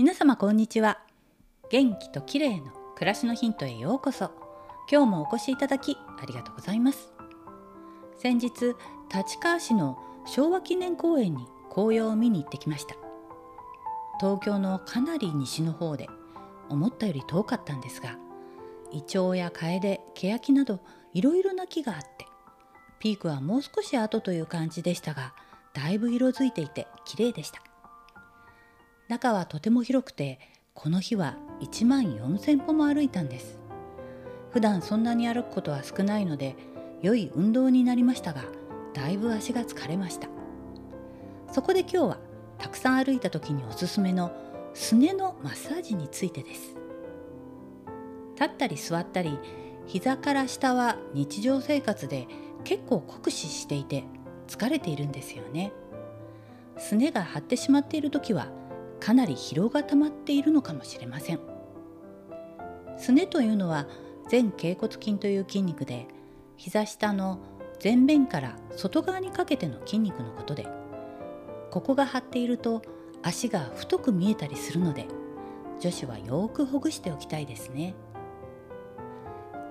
皆様こんにちは。元気と綺麗の暮らしのヒントへようこそ。今日もお越しいただきありがとうございます。先日立川市の昭和記念公園に紅葉を見に行ってきました。東京のかなり西の方で思ったより遠かったんですがイチョウやカエデケヤキなどいろいろな木があってピークはもう少し後という感じでしたがだいぶ色づいていて綺麗でした。中はとても広くてこの日は1万4,000歩も歩いたんです。普段そんなに歩くことは少ないので良い運動になりましたがだいぶ足が疲れました。そこで今日はたくさん歩いた時におすすめのすねのマッサージについてです。立ったり座ったり膝から下は日常生活で結構酷使していて疲れているんですよね。すねが張ってしまっている時はかなり疲労が溜まっているのかもしれません。すねというのは前脛骨筋という筋肉で膝下の前面から外側にかけての筋肉のことでここが張っていると足が太く見えたりするので女子はよくほぐしておきたいですね。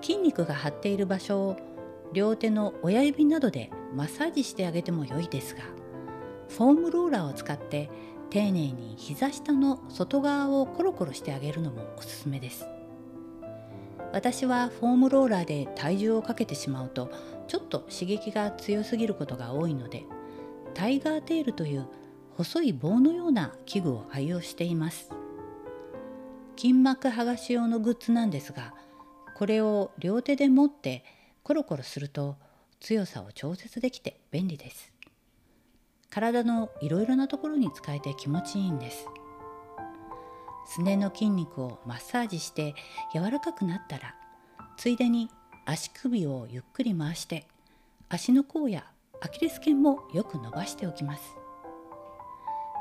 筋肉が張っている場所を両手の親指などでマッサージしてあげても良いですがフォームローラーを使って丁寧に膝下の外側をコロコロしてあげるのもおすすめです。私はフォームローラーで体重をかけてしまうとちょっと刺激が強すぎることが多いのでタイガーテールという細い棒のような器具を愛用しています。筋膜剥がし用のグッズなんですがこれを両手で持ってコロコロすると強さを調節できて便利です。体のいろいろなところに使えて気持ちいいんです。すねの筋肉をマッサージして柔らかくなったらついでに足首をゆっくり回して足の甲やアキレス腱もよく伸ばしておきます。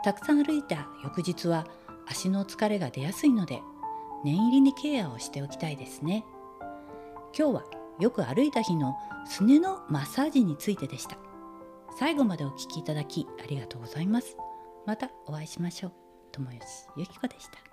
たくさん歩いた翌日は足の疲れが出やすいので念入りにケアをしておきたいですね。今日はよく歩いた日のすねのマッサージについてでした。最後までお聴きいただきありがとうございます。またお会いしましょう。友吉ゆきこでした。